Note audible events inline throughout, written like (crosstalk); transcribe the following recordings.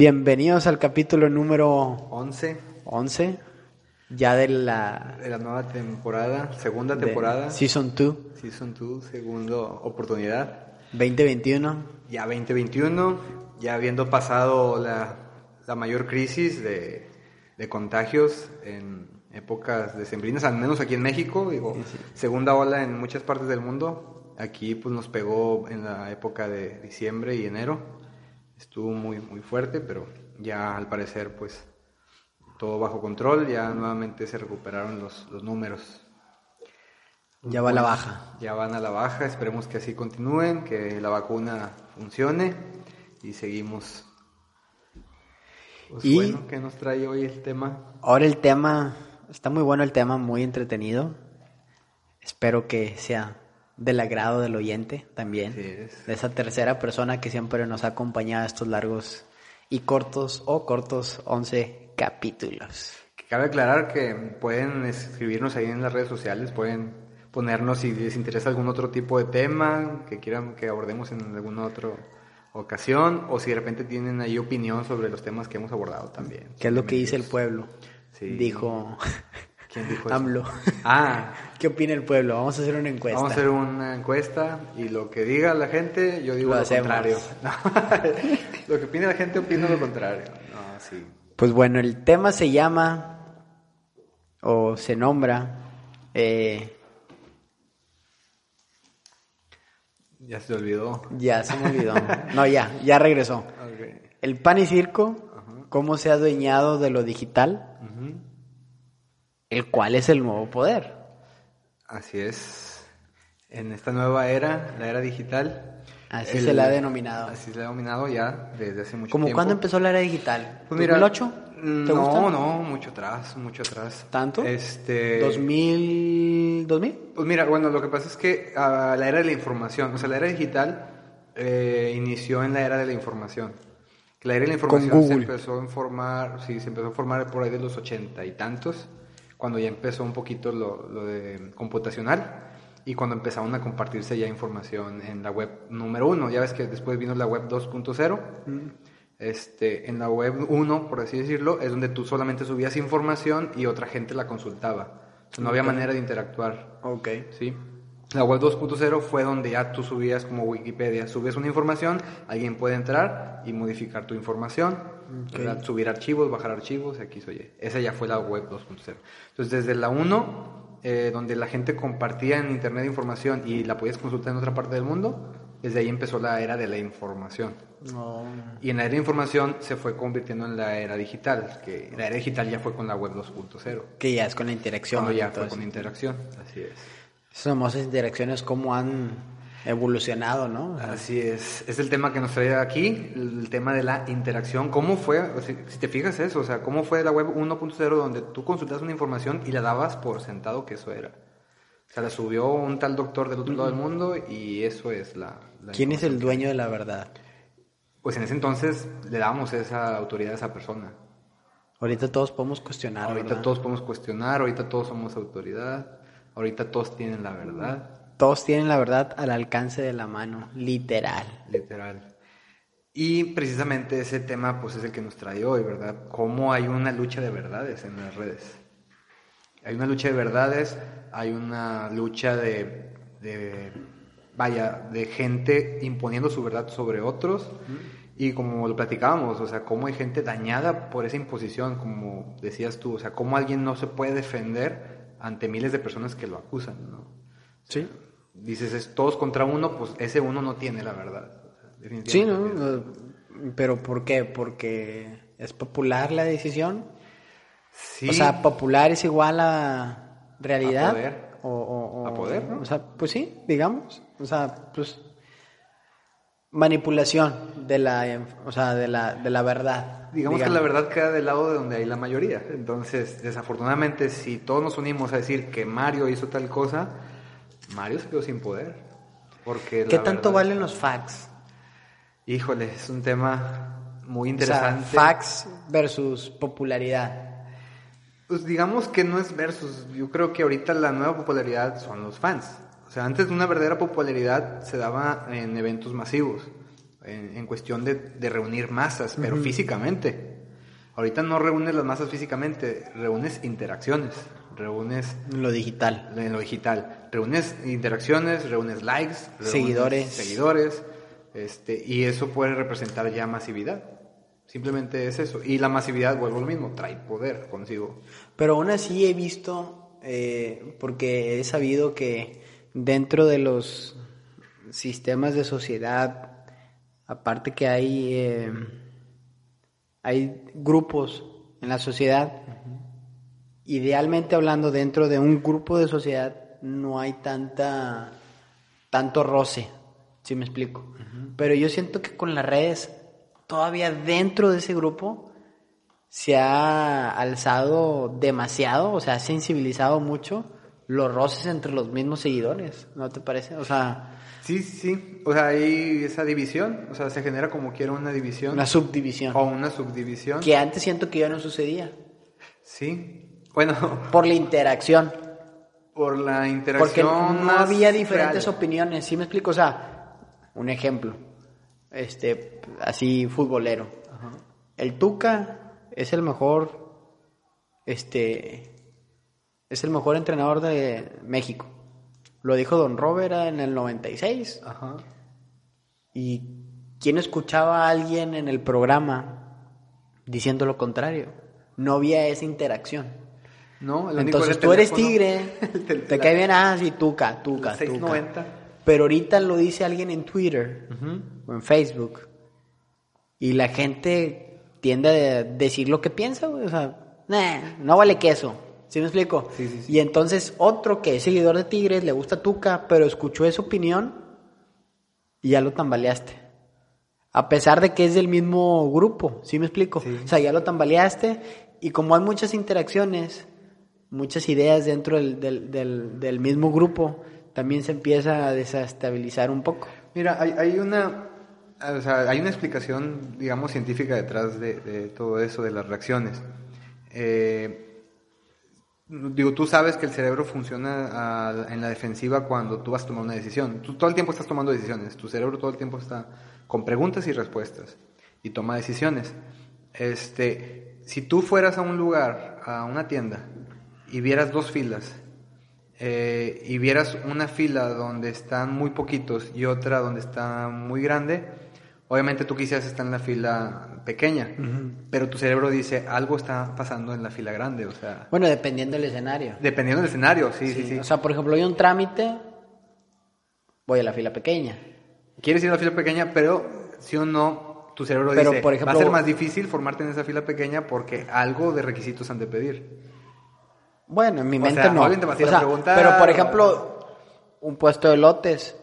Bienvenidos al capítulo número 11 11, ya de la de la nueva temporada, segunda temporada, Season 2 Season 2, segunda oportunidad. 2021. Ya 2021, ya habiendo pasado la, la mayor crisis de, de contagios en épocas decembrinas, al menos aquí en México, digo, Sí, sí. segunda ola en muchas partes del mundo. Aquí pues nos pegó en la época de diciembre y enero. Estuvo muy muy fuerte, pero ya al parecer pues todo bajo control, ya nuevamente se recuperaron los, los números. Ya va a la baja. Ya van a la baja, esperemos que así continúen, que la vacuna funcione y seguimos. Pues Y- bueno, ¿qué nos trae hoy el tema? Ahora el tema, está muy bueno el tema, muy entretenido. Espero que sea del agrado del oyente también. Es. De esa tercera persona que siempre nos ha acompañado a estos largos y cortos o cortos 11 capítulos. Que Cabe aclarar que pueden escribirnos ahí en las redes sociales, pueden ponernos si les interesa algún otro tipo de tema que quieran que abordemos en alguna otra ocasión o si de repente tienen ahí opinión sobre los temas que hemos abordado también. ¿Qué es lo que dice el pueblo? Sí. Dijo (laughs) ¿Quién dijo eso? AMLO. Ah, (laughs) ¿Qué opina el pueblo? Vamos a hacer una encuesta. Vamos a hacer una encuesta y lo que diga la gente, yo digo Lo contrario. (laughs) lo que opine la gente, opino lo contrario. No, sí. Pues bueno, el tema se llama o se nombra eh, Ya se olvidó. ya se me olvidó. No, ya, ya regresó. (laughs) El pan y circo, cómo se ha adueñado de lo digital, Ujú. El cual es el nuevo poder. Así es. En esta nueva era, la era digital. Así se la ha denominado. Así se la ha denominado ya desde hace mucho ¿Cómo tiempo. cuándo empezó la era digital? Pues mira, ¿2008? mm, ¿Te no, gusta? no, mucho atrás, mucho atrás. ¿Tanto? Este. ¿2000? ¿2000? Pues mira, bueno, lo que pasa es que ah, la era de la información, o sea, la era digital eh, inició en la era de la información. La era de la información se empezó a formar, sí, se empezó a formar por ahí de los ochenta y tantos, cuando ya empezó un poquito lo, lo de computacional y cuando empezaron a compartirse ya información en la web número uno. Ya ves que después vino la web 2.0. Este, en la web 1, por así decirlo, es donde tú solamente subías información y otra gente la consultaba. O sea, no había manera de interactuar. Ok. ¿sí? La web 2.0 fue donde ya tú subías como Wikipedia, subes una información, alguien puede entrar y modificar tu información, subir archivos, bajar archivos, aquí soy. Esa ya fue la web 2.0. Entonces, desde la 1, eh, donde la gente compartía en internet información y la podías consultar en otra parte del mundo, desde ahí empezó la era de la información. Y en la era de información se fue convirtiendo en la era digital, que la era digital ya fue con la web 2.0. Que ya es con la interacción. Cuando ya fue con interacción, así es. Esas famosas interacciones, cómo han evolucionado, ¿no? Así es, es el tema que nos trae aquí, el tema de la interacción. ¿Cómo fue, si te fijas eso, o sea, cómo fue la web 1.0 donde tú consultas una información y la dabas por sentado que eso era? O sea, la subió un tal doctor del otro lado del mundo y eso es la... la ¿Quién es el dueño de la verdad? Pues en ese entonces le dábamos esa autoridad a esa persona. Ahorita todos podemos cuestionar, ahorita ¿verdad? todos podemos cuestionar, ahorita todos somos autoridad, ahorita todos tienen la verdad. Todos tienen la verdad al alcance de la mano, literal. Literal. Y precisamente ese tema pues es el que nos trae hoy, ¿verdad? Cómo hay una lucha de verdades en las redes. Hay una lucha de verdades, hay una lucha de, de vaya, de gente imponiendo su verdad sobre otros. Y como lo platicábamos, o sea, cómo hay gente dañada por esa imposición, como decías tú, o sea, cómo alguien no se puede defender ante miles de personas que lo acusan, ¿no? Sí. Dices, es todos contra uno, pues ese uno no tiene la verdad. Sea, Sí, ¿no? definitivamente. Pero ¿por qué? Porque es popular la decisión. Sí, O sea, popular es igual a realidad. A poder. O, o- o- A poder, ¿no? O sea, pues sí, digamos. O sea, pues manipulación de la, o sea, de la, de la verdad. digamos, que la verdad queda del lado de donde hay la mayoría. Entonces, desafortunadamente, si todos nos unimos a decir que Mario hizo tal cosa, Mario se quedó sin poder. Porque ¿Qué tanto verdad- valen los facts? Híjole, es un tema muy O sea, interesante. facts versus popularidad. Pues digamos que no es versus. Yo creo que ahorita la nueva popularidad son los fans. O sea, antes una verdadera popularidad se daba en eventos masivos. en, en cuestión de, de reunir masas, pero físicamente. Ahorita no reúnes las masas físicamente, reúnes interacciones, reúnes Lo digital. en lo digital. Reúnes interacciones, reúnes likes, reúnes Seguidores. seguidores, este, y eso puede representar ya masividad. Simplemente es eso. Y la masividad, vuelvo a lo mismo, trae poder consigo. Pero aún así he visto, eh, porque he sabido que dentro de los sistemas de sociedad, aparte que hay, eh, hay grupos en la sociedad, idealmente hablando dentro de un grupo de sociedad no hay tanta tanto roce, si me explico. Pero yo siento que con las redes, todavía dentro de ese grupo, se ha alzado demasiado, o sea, ha sensibilizado mucho los roces entre los mismos seguidores, ¿no te parece? O sea, Sí, sí. O sea, hay esa división. O sea, se genera como quiera una división. una subdivisión. o una subdivisión. Que antes siento que ya no sucedía. Sí. Bueno, (laughs) Por la interacción. por la Porque interacción. no más había diferentes real. opiniones, ¿sí me explico? O sea, un ejemplo, este, así futbolero. El Tuca es el mejor, este, es el mejor entrenador de México. Lo dijo Don Robert en el 96. Ajá. ¿Y quién escuchaba a alguien en el programa diciendo lo contrario? No había esa interacción. No, Entonces tú eres tigre, (laughs) te cae bien, ah, sí, tuca, tuca, el tuca. 690. Pero ahorita lo dice alguien en Twitter o en Facebook y la gente tiende a decir lo que piensa, güey, o sea, "Nah, no vale queso. ¿Sí me explico? Sí, sí, sí. Y entonces otro que es seguidor de Tigres, le gusta Tuca, pero escuchó esa opinión y ya lo tambaleaste. A pesar de que es del mismo grupo, ¿sí me explico? O sea, ya lo tambaleaste y como hay muchas interacciones, muchas ideas dentro del, del, del, del mismo grupo, también se empieza a desestabilizar un poco. Mira, hay, hay una, o sea, hay una explicación, digamos, científica detrás de, de todo eso, de las reacciones. Eh, digo, tú sabes que el cerebro funciona en la defensiva cuando tú vas a tomar una decisión. Tú todo el tiempo estás tomando decisiones. Tu cerebro todo el tiempo está con preguntas y respuestas y toma decisiones. Este, si tú fueras a un lugar, a una tienda, y vieras dos filas, eh, y vieras una fila donde están muy poquitos y otra donde está muy grande, obviamente tú quisieras estar en la fila pequeña, pero tu cerebro dice algo está pasando en la fila grande, o sea, Bueno, dependiendo del escenario. dependiendo del escenario, sí, sí, Sí, sí. O sea, por ejemplo, hay un trámite, voy a la fila pequeña. Quieres ir a la fila pequeña, pero si o no, tu cerebro Pero, dice, por va a ser más difícil formarte en esa fila pequeña porque algo de requisitos han de pedir. Bueno, en mi O mente sea, no. alguien te va a ir a O sea, preguntar, pero, por o- ejemplo, un puesto de lotes,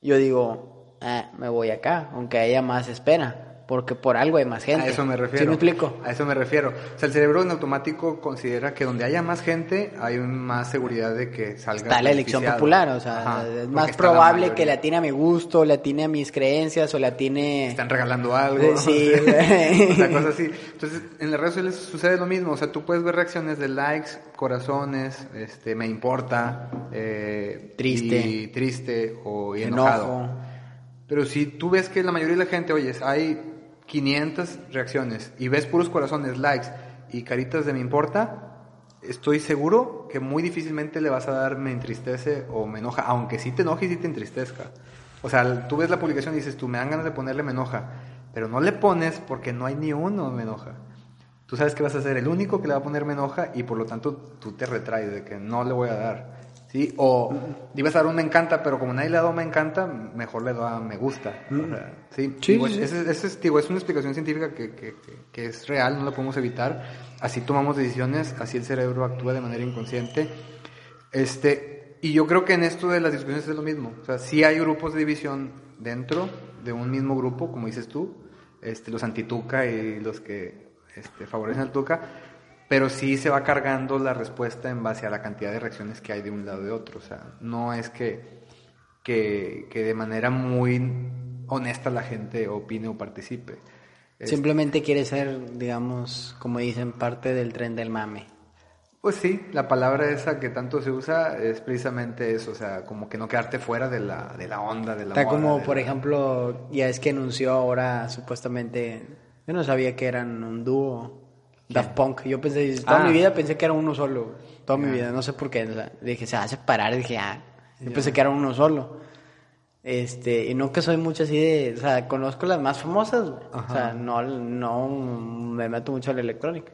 yo digo, ah, me voy acá, aunque haya más espera, porque por algo hay más gente. A eso me refiero. ¿Sí me explico? A eso me refiero. O sea, el cerebro en automático considera que donde haya más gente hay más seguridad de que salga. Está la elección popular, o sea, Ajá, es más la probable que le atine a mi gusto, le atine a mis creencias o le atine... Están regalando algo. Sí, (laughs) o sea, (laughs) cosas así. Entonces, en las redes sociales sucede lo mismo. O sea, tú puedes ver reacciones de likes, corazones, este, me importa, eh, Triste. y triste o y enojado. enojo. Pero si tú ves que la mayoría de la gente, oyes, hay 500 reacciones y ves puros corazones, likes y caritas de me importa, estoy seguro que muy difícilmente le vas a dar me entristece o me enoja, aunque sí te enoje y sí te entristezca. O sea, tú ves la publicación y dices, tú me dan ganas de ponerle me enoja, pero no le pones porque no hay ni uno me enoja. Tú sabes que vas a ser el único que le va a poner me enoja y por lo tanto tú te retraes de que no le voy a dar. ¿Sí? O ibas a dar un me encanta, pero como nadie le ha dado me encanta, mejor le da me gusta. O sea, ¿sí? Sí, Digo, sí, sí. ese- ese es, digo, es una explicación científica que, que- que- que es real, no la podemos evitar. Así tomamos decisiones, así el cerebro actúa de manera inconsciente. Este, y yo creo que en esto de las discusiones es lo mismo. O sea, sí hay grupos de división dentro de un mismo grupo, como dices tú, este, los antituca y los que este, favorecen al Tuca, pero sí se va cargando la respuesta en base a la cantidad de reacciones que hay de un lado y de otro. O sea, no es que, que, que de manera muy honesta la gente opine o participe. Simplemente quiere ser, digamos, como dicen, parte del tren del mame. Pues sí, la palabra esa que tanto se usa es precisamente eso, o sea, como que no quedarte fuera de la, de la onda, de la Está moda, como, por la- ejemplo, ya es que anunció ahora supuestamente. Yo no sabía que eran un dúo. Daft Punk. Yo pensé, toda Ah. mi vida pensé que era uno solo. Toda mi vida, no sé por qué. o sea, dije, se va a separar. Dije, ah. Yo pensé que era uno solo. Este, y no que soy mucho así de. O sea, conozco las más famosas. güey. O sea, no, no me meto mucho a la electrónica.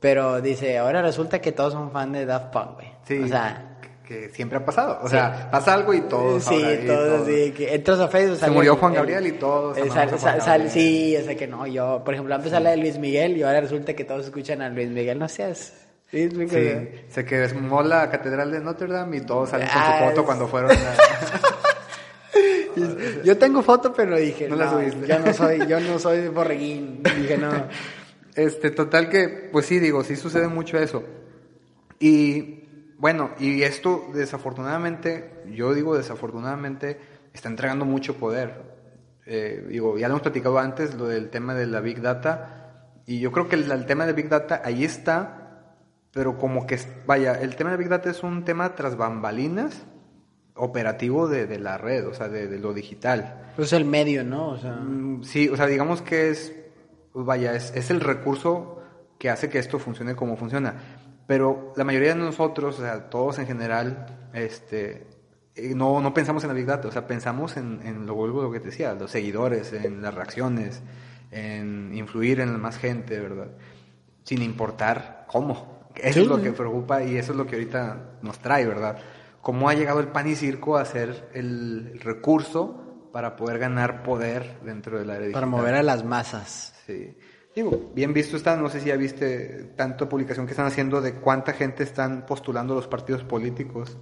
Pero dice, ahora resulta que todos son fan de Daft Punk, güey. Sí, O sea, que, siempre ha pasado, o sea, pasa algo y todos sí, ahora todos, todos. sí, que entras a Facebook. sale murió el- Juan el- Gabriel y todos amamos sal- sal- sí, o sea que no, yo, por ejemplo, antes la de Luis Miguel y ahora resulta que todos escuchan a Luis Miguel, no seas. Sí, Sí, se quemó la catedral de Notre Dame y todos salen con Ah, su foto es- cuando (laughs) fueron a... (laughs) Yo tengo foto, pero dije, No no, la subiste. yo no soy, yo no soy (laughs) borreguín. Dije, no. Este, total que, pues sí, digo, sí sucede mucho eso. Y bueno, y esto desafortunadamente, yo digo desafortunadamente, está entregando mucho poder. Eh, digo, ya lo hemos platicado antes, lo del tema de la Big Data, y yo creo que el, el tema de Big Data ahí está, pero como que, es- vaya, el tema de Big Data es un tema tras bambalinas operativo de, de la red, o sea, de, de lo digital. Pues el medio, ¿no? O sea, Mm, Sí, o sea, digamos que es, vaya, es, es el recurso que hace que esto funcione como funciona. Pero la mayoría de nosotros, o sea, todos en general, este, eh, no, no pensamos en la Big Data, o sea, pensamos en, en lo lo que te decía, los seguidores, en las reacciones, en influir en más gente, ¿verdad? Sin importar cómo. Eso Sí, es lo que preocupa y eso es lo que ahorita nos trae, ¿verdad? Cómo ha llegado el pan y circo a ser el, recurso para poder ganar poder dentro del área para digital. mover a las masas. Sí. Digo, bien visto está, no sé si ya viste tanta publicación que están haciendo de cuánta gente están postulando los partidos políticos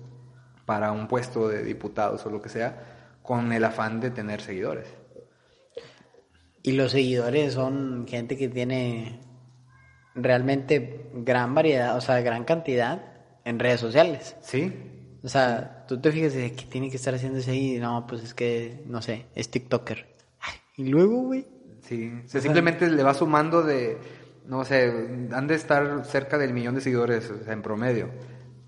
para un puesto de diputados o lo que sea, con el afán de tener seguidores. Y los seguidores son gente que tiene realmente gran variedad, o sea, gran cantidad en redes sociales. ¿Sí? O sea, tú te fijas de que tiene que estar haciendo ese y no, pues es que, no sé, es TikToker. Ay, Y luego, güey. Sí. O sea, simplemente le va sumando de, no sé, han de estar cerca del millón de seguidores o sea, en promedio.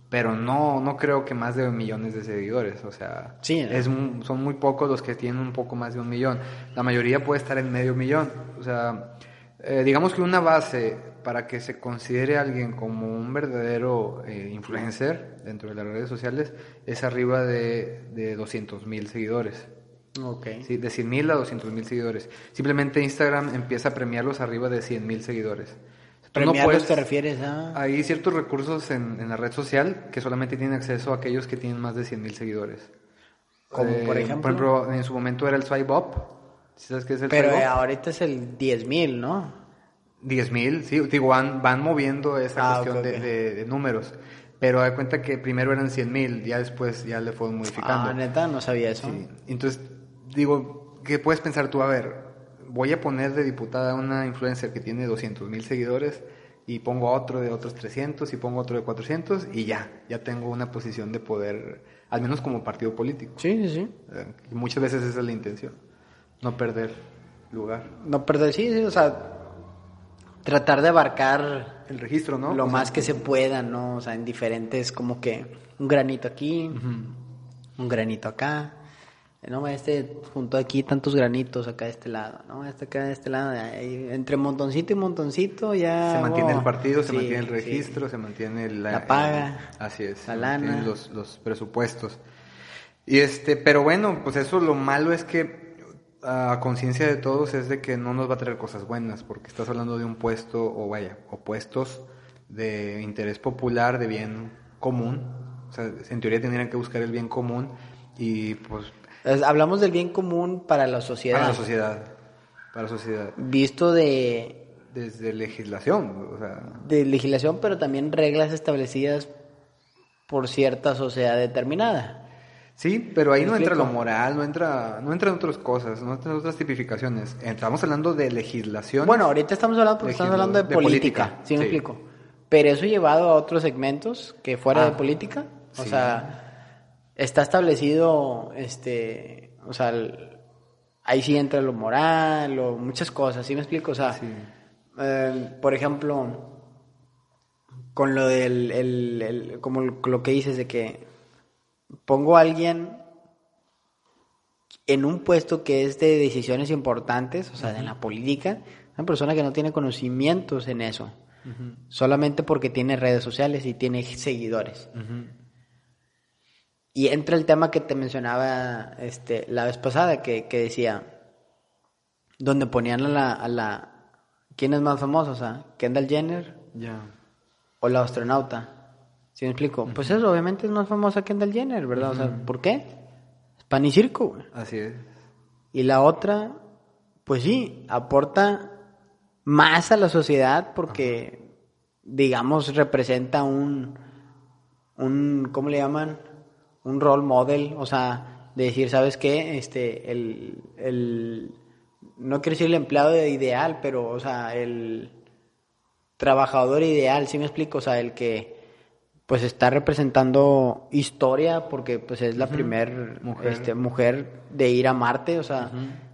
Pero no, no creo que más de millones de seguidores. O sea, es, son muy pocos los que tienen un poco más de un millón. La mayoría puede estar en medio millón. O sea, eh, digamos que una base para que se considere a alguien como un verdadero eh, influencer dentro de las redes sociales es arriba de, de 200 mil seguidores. Ok. Sí, de 100 mil a 200 mil seguidores. Simplemente Instagram empieza a premiarlos arriba de 100 mil seguidores. Tú no Premiarlos puedes- te refieres a... Hay ciertos recursos en, en la red social que solamente tienen acceso a aquellos que tienen más de 100 mil seguidores. Como, Eh, por ejemplo? Por ejemplo, en su momento era el swipe up. ¿Sí ¿Sabes qué es el Pero swipe eh, up? ahorita es el 10.000, ¿no? 10 mil, sí. Digo, van, van moviendo esa Ah, cuestión ok, de- ok. De, de números. Pero da cuenta que primero eran 100 mil, ya después ya le fueron modificando. Ah, neta, no sabía eso. Sí. Entonces, digo, ¿qué puedes pensar tú? A ver, voy a poner de diputada a una influencer que tiene 200 mil seguidores y pongo a otro de otros 300 y pongo otro de 400 y ya, ya tengo una posición de poder, al menos como partido político. Sí, sí, sí. Eh, y muchas veces esa es la intención, no perder lugar. No perder, sí, sí, o sea, tratar de abarcar El registro, ¿no? lo O sea, más que se pueda, ¿no? O sea, en diferentes, como que un granito aquí, un granito acá. No, este junto aquí tantos granitos acá de este lado, ¿no? Este acá de este lado, entre montoncito y montoncito ya... Se mantiene el partido, se mantiene el sí. registro, se mantiene la, La paga, el- así es, la lana. Los, los presupuestos. Y este, pero bueno, pues eso lo malo es que a conciencia de todos es de que no nos va a traer cosas buenas, porque estás hablando de un puesto, o vaya, o puestos de interés popular, de bien común. O sea, en teoría tendrían que buscar el bien común y pues Es- Hablamos del bien común para la sociedad. para la sociedad, para la sociedad. Visto de, Desde legislación, o sea, de legislación, pero también reglas establecidas por cierta sociedad determinada. Sí, pero ahí ¿Me no entra lo moral, no entra, no entran otras cosas, no entran otras tipificaciones. Estamos hablando de legislación. Bueno, ahorita estamos hablando porque estamos hablando de, de política, política, ¿sí me sí. explico? Pero eso llevado a otros segmentos que fuera Ah, de política, o sí. sea, está establecido, este, o sea, el- ahí sí entra lo moral o muchas cosas, ¿sí me explico? O sea, Sí. eh, por ejemplo, con lo del, el- el- como lo que dices de que pongo a alguien en un puesto que es de decisiones importantes, o sea, de la política, una persona que no tiene conocimientos en eso, solamente porque tiene redes sociales y tiene seguidores. Y entra el tema que te mencionaba este, la vez pasada, que, que decía, donde ponían a la, a la... ¿Quién es más famoso? O sea, Kendall Jenner o la astronauta. ¿Sí me explico? Pues eso, obviamente es más famosa Kendall Jenner, ¿verdad? O sea, ¿por qué? Es pan y circo, güey. Así es. Y la otra, pues sí, aporta más a la sociedad porque, digamos, representa un, un, ¿cómo le llaman? Un role model, o sea, de decir, ¿sabes qué? Este, el, el, no quiero decir el empleado ideal, pero, o sea, el trabajador ideal, ¿sí me explico? O sea, el que, pues, está representando historia porque, pues, es la primer Mujer. este, mujer de ir a Marte, o sea,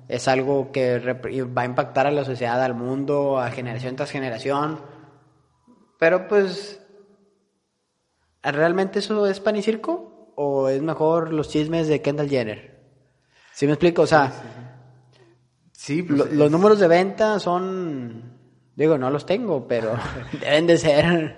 es algo que va a impactar a la sociedad, al mundo, a generación tras generación. Pero pues, ¿realmente eso es pan y circo? ¿O es mejor los chismes de Kendall Jenner? ¿Sí me explico? O sea, Sí, pues, lo- es- los números de venta son, digo, no los tengo, pero (laughs) (laughs) deben de ser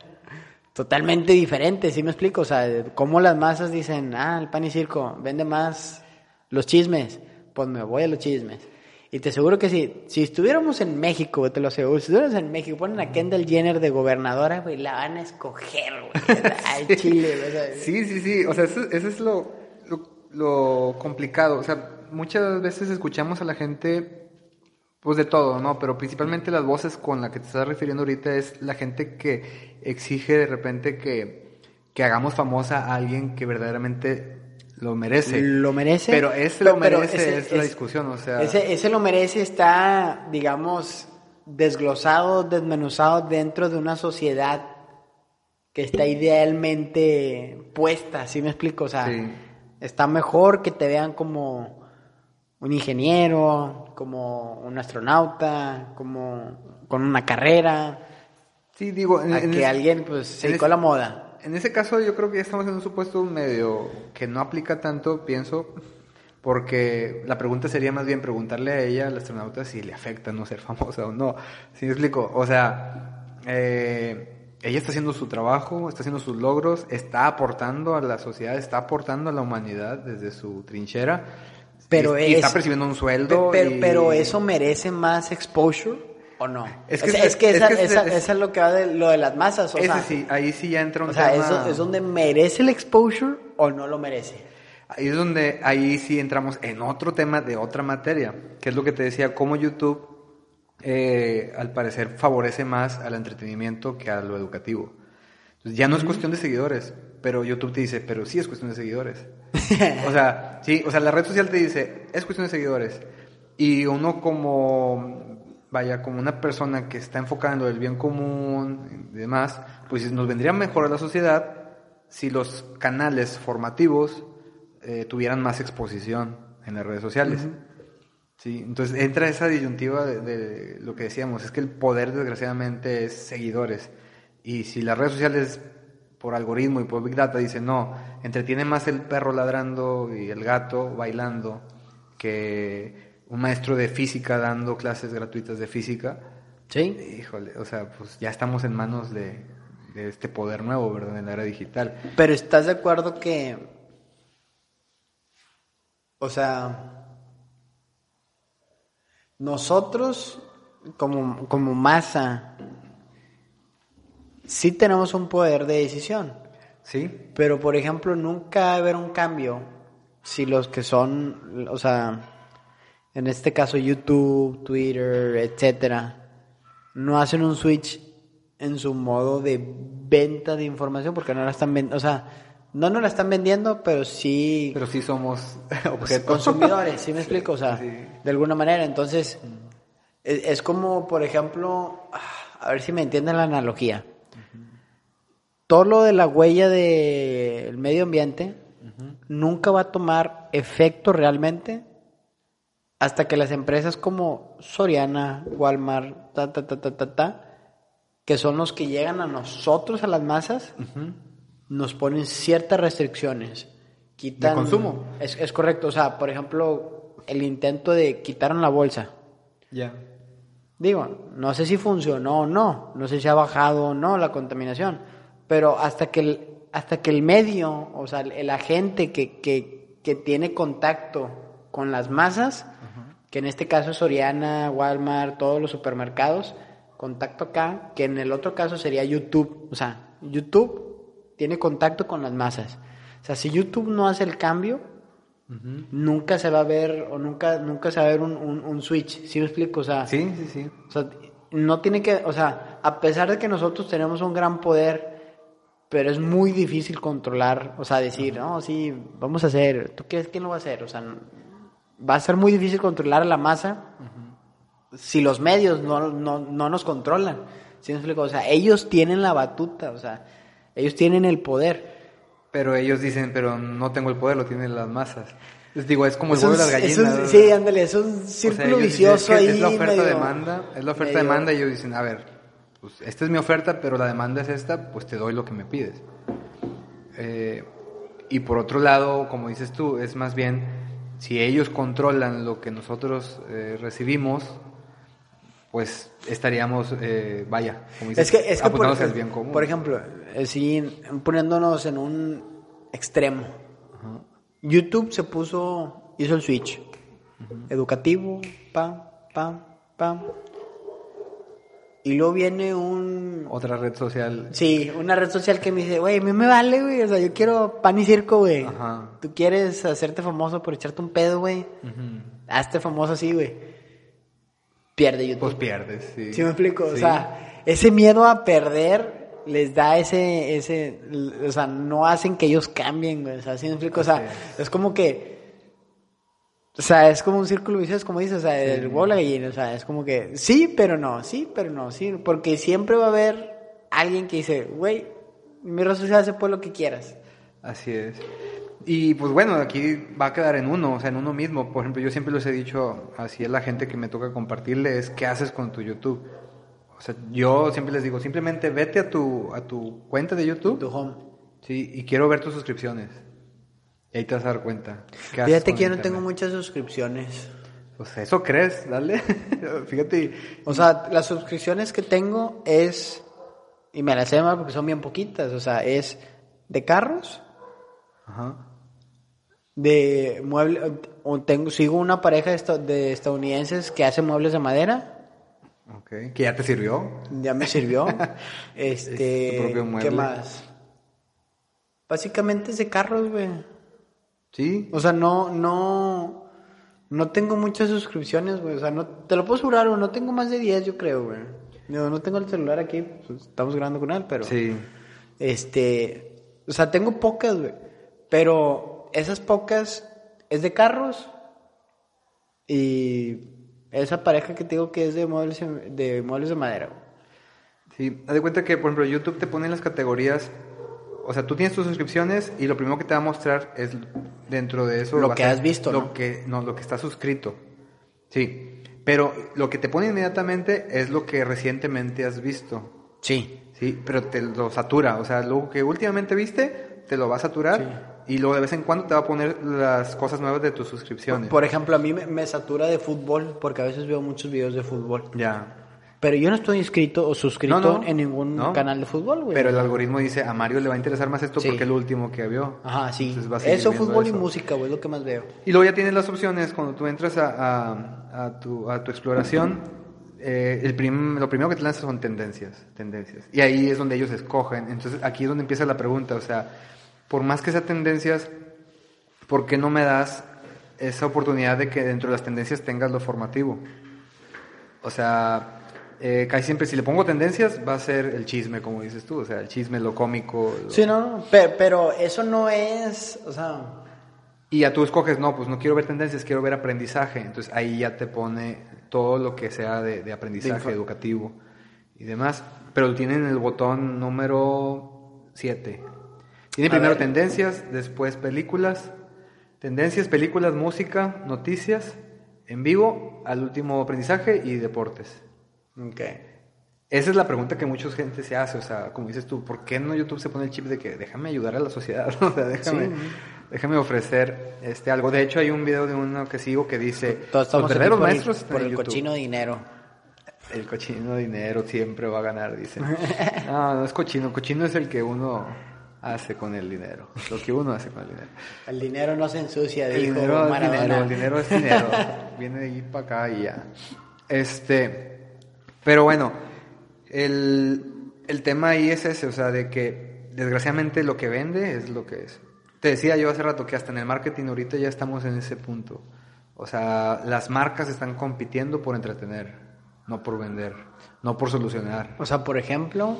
totalmente diferentes, ¿sí me explico? O sea, cómo las masas dicen, ah, el pan y circo vende más los chismes, pues me voy a los chismes. Y te aseguro que si, si estuviéramos en México, te lo aseguro, si estuviéramos en México, ponen a Kendall Jenner de gobernadora, güey, la van a escoger, güey, (laughs) al Chile, güey, o sea, Sí, sí, sí. O sea, eso, eso es lo, lo, lo complicado. O sea, muchas veces escuchamos a la gente, pues de todo, ¿no? Pero principalmente las voces con las que te estás refiriendo ahorita es la gente que exige de repente que, que hagamos famosa a alguien que verdaderamente lo merece. Lo merece. Pero ese lo pero merece ese- es la discusión, o sea. Ese, ese lo merece está, digamos, desglosado, desmenuzado dentro de una sociedad que está idealmente puesta, ¿sí me explico? O sea, Sí. está mejor que te vean como un ingeniero, como un astronauta, como con una carrera, Sí, digo, en, a en que alguien pues se dedicó a la moda. En ese caso yo creo que ya estamos en un supuesto medio que no aplica tanto, pienso, porque la pregunta sería más bien preguntarle a ella, a la astronauta, si le afecta no ser (laughs) famosa o no. ¿Sí me explico? O sea, eh, ella está haciendo su trabajo, está haciendo sus logros, está aportando a la sociedad, está aportando a la humanidad desde su trinchera. Pero y, y es- está percibiendo un sueldo. Pe- Pero, y- pero eso merece más exposure o no. Es que ese- es, que es esa, que ese- esa- es- esa es lo que va de lo de las masas. O Ese sea, sí, ahí sí ya entra un o sea tema- eso es donde merece el exposure o no lo merece. Ahí es donde, ahí sí entramos en otro tema de otra materia, que es lo que te decía, cómo YouTube, eh, al parecer, favorece más al entretenimiento que a lo educativo. Entonces, ya no es cuestión de seguidores, pero YouTube te dice, pero sí es cuestión de seguidores. (laughs) o sea, sí, o sea, la red social te dice, es cuestión de seguidores. Y uno como, vaya, como una persona que está enfocada en lo del bien común y demás, pues nos vendría mejor a la sociedad si los canales formativos eh, tuvieran más exposición en las redes sociales. Sí, entonces entra esa disyuntiva de, de lo que decíamos, es que el poder desgraciadamente es seguidores. Y si las redes sociales por algoritmo y por Big Data dicen, no, entretiene más el perro ladrando y el gato bailando que un maestro de física dando clases gratuitas de física, ¿Sí? híjole, o sea, pues ya estamos en manos de, de este poder nuevo, ¿verdad? En la era digital. Pero estás de acuerdo que. O sea. Nosotros, como, como masa, sí tenemos un poder de decisión. ¿Sí? Pero, por ejemplo, nunca va a haber un cambio si los que son, o sea, en este caso YouTube, Twitter, etcétera, no hacen un switch en su modo de venta de información porque no la están vendiendo, o sea, no nos la están vendiendo, pero sí Pero sí somos (laughs) objetos. consumidores, ¿sí me explico? O sea, sí. de alguna manera. Entonces, es, es como, por ejemplo, a ver si me entienden la analogía. Todo lo de la huella del medio ambiente nunca va a tomar efecto realmente hasta que las empresas como Soriana, Walmart, ta, ta, ta, ta, ta, ta, que son los que llegan a nosotros, a las masas, nos ponen ciertas restricciones. Quitan, ¿De consumo? Es, es correcto. O sea, por ejemplo, el intento de quitaron la bolsa. Ya. Digo, no sé si funcionó o no, no sé si ha bajado o no la contaminación, pero hasta que el, hasta que el medio, o sea, el, el agente que, que, que tiene contacto con las masas, que en este caso es Soriana, Walmart, todos los supermercados, contacto acá, que en el otro caso sería YouTube, o sea, YouTube tiene contacto con las masas. O sea, si YouTube no hace el cambio, nunca se va a ver, o nunca, nunca se va a ver un, un, un switch, ¿sí me explico? O sea, Sí, sí, sí. o sea, no tiene que, o sea, a pesar de que nosotros tenemos un gran poder, pero es muy difícil controlar, o sea, decir, no, sí, vamos a hacer, ¿tú qué, quién lo va a hacer? O sea, va a ser muy difícil controlar a la masa si los medios no, no, no nos controlan. ¿Sí me explico? O sea, ellos tienen la batuta, o sea, ellos tienen el poder. Pero ellos dicen, pero no tengo el poder, lo tienen las masas. Les digo, es como el huevo de las es un- gallinas. sí, ándale, es un O sea, círculo ellos dicen, vicioso es que ahí. Es la oferta medio- demanda, es la oferta medio- demanda y ellos dicen, a ver, pues esta es mi oferta, pero la demanda es esta, pues te doy lo que me pides. Eh, y por otro lado, como dices tú, es más bien, si ellos controlan lo que nosotros eh, recibimos, pues estaríamos, eh, vaya, como dices, Es que, es que por, bien común. ejemplo, sí, poniéndonos en un extremo. YouTube se puso, hizo el switch. Educativo, pam, pam, pam. Y luego viene un... Otra red social. Sí, una red social que me dice, güey, a mí me vale, güey. O sea, yo quiero pan y circo, güey. Ajá. Tú quieres hacerte famoso por echarte un pedo, güey. Ujú. Hazte famoso así, güey. Pierde YouTube. Pues pierdes, sí. ¿Sí me explico? O sea, ese miedo a perder les da ese, ese, o sea, no hacen que ellos cambien, güey. O sea, ¿sí me explico? O sea, es como que, o sea, es como un círculo vicioso, como dices, o sea, el huevo la gallina, o sea, es como que sí, pero no, sí, pero no, sí, porque siempre va a haber alguien que dice, güey, mi red social se puede lo que quieras. Así es. Y pues bueno, aquí va a quedar en uno, o sea, en uno mismo. Por ejemplo, yo siempre les he dicho así a la gente que me toca compartirle es qué haces con tu YouTube. O sea, yo siempre les digo, simplemente vete a tu, a tu cuenta de YouTube. Tu home. Sí, y quiero ver tus suscripciones. Y ahí te vas a dar cuenta. qué Fíjate que yo no internet. tengo muchas suscripciones. Pues eso crees, dale. (laughs) Fíjate. O sea, las suscripciones que tengo es, y me las mal porque son bien poquitas, o sea, es de carros, Ajá. de muebles, o tengo, sigo una pareja de, esta- de estadounidenses que hace muebles de madera, Ok. Que ya te sirvió. ya me sirvió. (laughs) Es este, tu propio ¿qué mueble. más? Básicamente es de carros, güey. Sí. O sea, no, no, no tengo muchas suscripciones, güey. O sea, no, te lo puedo asegurar, güey. No tengo más de 10, yo creo, güey. No, no tengo el celular aquí, pues, estamos grabando con él, pero. Sí. Este, o sea, tengo pocas, güey. Pero esas pocas es de carros. Y esa pareja que te digo que es de muebles de, muebles de madera. güey. Sí, haz de cuenta que, por ejemplo, YouTube te pone en las categorías, o sea, tú tienes tus suscripciones y lo primero que te va a mostrar es dentro de eso Lo que has visto, lo ¿no? que no, lo que está suscrito. Sí, pero lo que te pone inmediatamente es lo que recientemente has visto. Sí. Sí, pero te lo satura, o sea, lo que últimamente viste te lo va a saturar y luego de vez en cuando te va a poner las cosas nuevas de tus suscripciones. Por ejemplo, a mí me, me satura de fútbol porque a veces veo muchos videos de fútbol. Ya. Pero yo no estoy inscrito o suscrito No, no, en ningún no. canal de fútbol, güey. Pero el algoritmo dice, a Mario le va a interesar más esto Sí. porque es lo último que vio. Ajá, sí. Eso, fútbol y eso. música, güey, es lo que más veo. Y luego ya tienes las opciones cuando tú entras a, a- a tu, a tu exploración. eh, el prim- lo primero que te lanzas son tendencias, tendencias. Y ahí es donde ellos escogen. Entonces aquí es donde empieza la pregunta. O sea, por más que sean tendencias, ¿por qué no me das esa oportunidad de que dentro de las tendencias tengas lo formativo? O sea, eh, casi siempre si le pongo tendencias va a ser el chisme, como dices tú. O sea, el chisme, lo cómico. lo- Sí, no, no, pero, pero eso no es, o sea, Y ya tú escoges, no, pues no quiero ver tendencias, quiero ver aprendizaje. Entonces ahí ya te pone todo lo que sea de, de aprendizaje De educativo y demás. Pero lo tienen en el botón número 7. Tiene A primero ver. tendencias, después películas. Tendencias, películas, música, noticias, en vivo, al último aprendizaje y deportes. Ok. Esa es la pregunta que mucha gente se hace, o sea, como dices tú, ¿por qué no YouTube se pone el chip de que déjame ayudar a la sociedad? (laughs) o sea, déjame, Sí. déjame ofrecer este algo. De hecho, hay un video de uno que sigo que dice, Todos los aquí verdaderos por el- maestros por el YouTube". cochino dinero. El cochino dinero siempre va a ganar, dicen. (laughs) No, no es cochino, cochino es el que uno hace con el dinero, lo que uno hace con el dinero. El dinero no se ensucia, El dijo dinero es dinero, el dinero es dinero. (laughs) Viene de ahí para acá y ya. Este, pero bueno, el, el tema ahí es ese, o sea, de que desgraciadamente lo que vende es lo que es. Te decía yo hace rato que hasta en el marketing ahorita ya estamos en ese punto. O sea, las marcas están compitiendo por entretener, no por vender, no por solucionar. O sea, por ejemplo,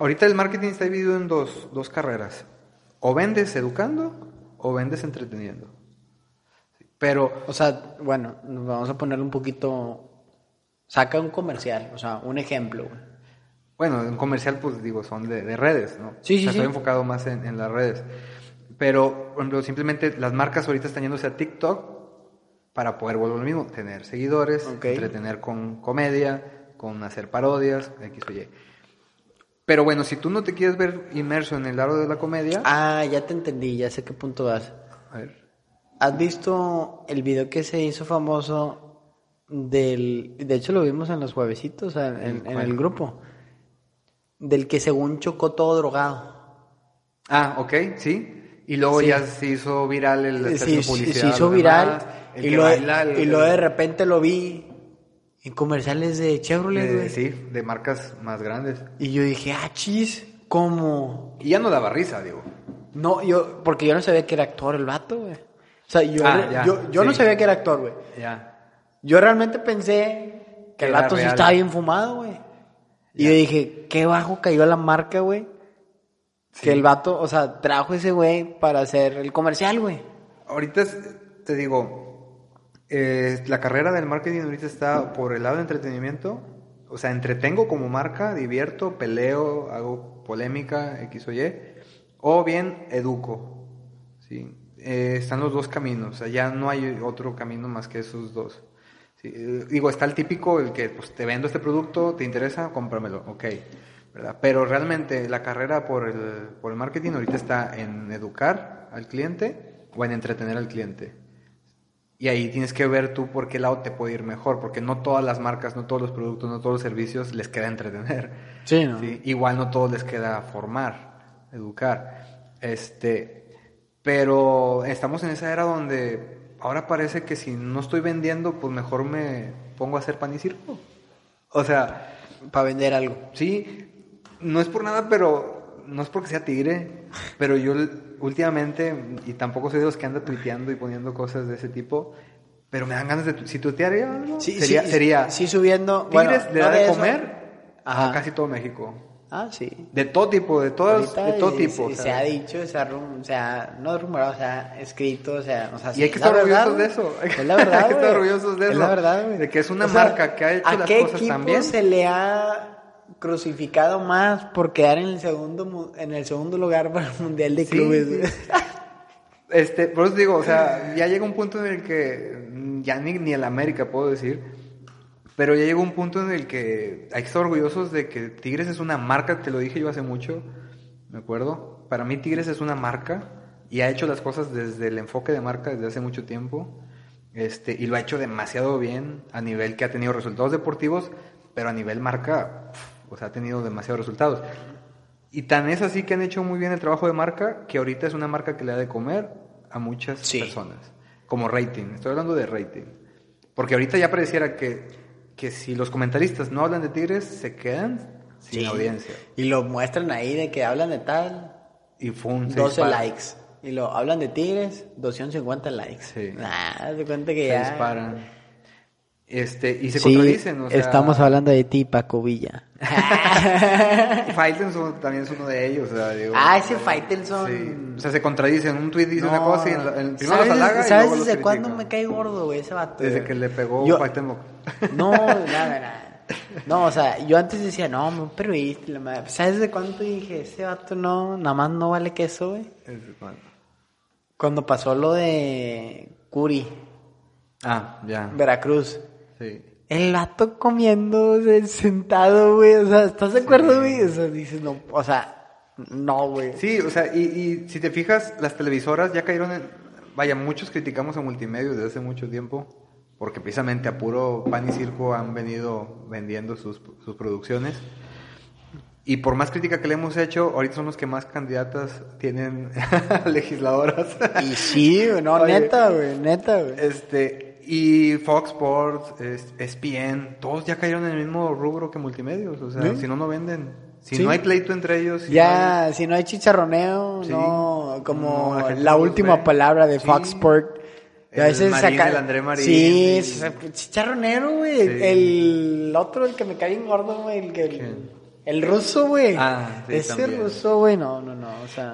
Ahorita el marketing está dividido en dos, dos carreras. O vendes educando o vendes entreteniendo. Pero o sea, bueno, vamos a ponerle un poquito... Saca un comercial, o sea, un ejemplo. güey. Bueno, en comercial, pues digo, son de, de redes, ¿no? Sí, sí, O sea, sí. Estoy enfocado más en, en las redes. Pero, por ejemplo, simplemente las marcas ahorita están yéndose a TikTok para poder volver lo mismo, tener seguidores, entretener con comedia, con hacer parodias, X o Y. Pero bueno, si tú no te quieres ver inmerso en el lado de la comedia, Ah, ya te entendí, ya sé qué punto vas. a ver, ¿Has visto el video que se hizo famoso del... De hecho lo vimos en los juevesitos, en, el grupo. Del que según chocó todo drogado. Ah, ok, sí. Y luego Sí. ya se hizo viral el Sí, sí, se hizo viral demás, y, lo, baila, el- y luego de repente lo vi en comerciales de Chevrolet, güey. sí, de marcas más grandes. Y yo dije, ah, chis, ¿cómo? Y ya no daba risa, digo. No, yo, porque yo no sabía que era actor el vato, güey. O sea, yo, Ah, ya, yo, yo no sabía que era actor, güey. Ya. Yo realmente pensé que el vato sí estaba bien fumado, güey. Y yo dije, qué bajo cayó la marca, güey. Que el vato, o sea, trajo ese güey para hacer el comercial, güey. Ahorita te digo, eh, la carrera del marketing ahorita está por el lado de entretenimiento. O sea, entretengo como marca, divierto, peleo, hago polémica, X o Y. O bien educo. ¿sí? Eh, están los dos caminos. O sea, ya no hay otro camino más que esos dos. Sí, eh, digo, está el típico, el que pues, te vendo este producto, ¿te interesa? Cómpramelo, ok. ¿verdad? Pero realmente la carrera por el, por el marketing ahorita está en educar al cliente o en entretener al cliente. Y ahí tienes que ver tú por qué lado te puede ir mejor, porque no todas las marcas, no todos los productos, no todos los servicios les queda entretener. Sí, ¿no? ¿sí? Igual no todos les queda formar, educar. Este, pero estamos en esa era donde ahora parece que si no estoy vendiendo, pues mejor me pongo a hacer pan y circo. O sea, Para vender algo. sí, no es por nada, pero no es porque sea tigre, pero yo últimamente, y tampoco soy de los que anda tuiteando y poniendo cosas de ese tipo, pero me dan ganas de, tu- si tuitearía algo, Sí, sería, sí, sería sí, subiendo. Tigres bueno, le no da de, comer a casi todo México. Ah, sí. De todo tipo, de todas, de todo tipo. sea. se ha dicho, se ha, rum- se ha- no rumorado, se ha escrito, o sea, sea, Y hay que es estar orgullosos de eso. Es la verdad, (laughs) Hay que estar orgullosos de Es eso. la verdad, güey. De que es una O sea, marca que ha hecho ¿a las qué cosas equipo tan bien? se le ha crucificado más por quedar en el segundo en el segundo lugar para el mundial de Sí, clubes? sí. Este, por eso digo, o sea, (laughs) ya llega un punto en el que mm, ya ni, ni el América puedo decir, pero ya llega un punto en el que hay que estar orgullosos de que Tigres es una marca, te lo dije yo hace mucho, me acuerdo. Para mí Tigres es una marca y ha hecho las cosas desde el enfoque de marca desde hace mucho tiempo. Este, y lo ha hecho demasiado bien a nivel que ha tenido resultados deportivos, pero a nivel marca, o sea, ha tenido demasiados resultados. Y tan es así que han hecho muy bien el trabajo de marca que ahorita es una marca que le da de comer a muchas Sí. personas. Como rating. Estoy hablando de rating. Porque ahorita ya pareciera que, que si los comentaristas no hablan de Tigres, se quedan sin Sí. audiencia. Y lo muestran ahí de que hablan de tal, Y fun, se 12 dispara. likes. Y lo hablan de Tigres, 250 likes. Sí. Nah, se cuenta que Se ya. disparan. Este, y se Sí, contradicen. O sea, estamos hablando de ti, Paco Villa. (laughs) Faitelson también es uno de ellos. O sea, digo, ah, ese Faitelson. Sí. O sea, se contradicen. Un tweet dice una cosa y en, la- en- primero los ¿Sabes, halaga y ¿sabes luego los desde cuándo me cae gordo, güey, ese vato? Desde güey? que le pegó Yo- Cuauhtémoc. (laughs) No, nada, nada. No, o sea, yo antes decía, no, un periodista, la madre. ¿Sabes desde cuándo dije, ese vato no, nada más no vale queso, güey? Es- bueno. Cuando pasó lo de Curi, Ah, ya. Veracruz. Sí. El vato comiendo sentado, güey. O sea, ¿estás de acuerdo, güey? O sea, dices, no, o sea, no, güey. Sí, o sea, y, y si te fijas, las televisoras ya cayeron en... Vaya, muchos criticamos a Multimedios desde hace mucho tiempo, porque precisamente a puro pan y circo han venido vendiendo sus, sus producciones. Y por más crítica que le hemos hecho, ahorita son los que más candidatas tienen (laughs) legisladoras. Y sí, no, Oye, neta, güey, neta, güey. Este, y Fox Sports, es- ESPN, todos ya cayeron en el mismo rubro que multimedios. O sea, Sí. si no, no venden. Si Sí. no hay pleito entre ellos. si no Ya, si no hay chicharroneo, Sí. no, como No, la la, última ve. palabra de. Fox Sport. Que a veces saca- el André Marín, Sí, sí, chicharronero, güey. El otro, el que me cae bien gordo, güey. El, que, el, ruso, güey. Ah, Ese también. ruso, güey, no, no, no, o sea.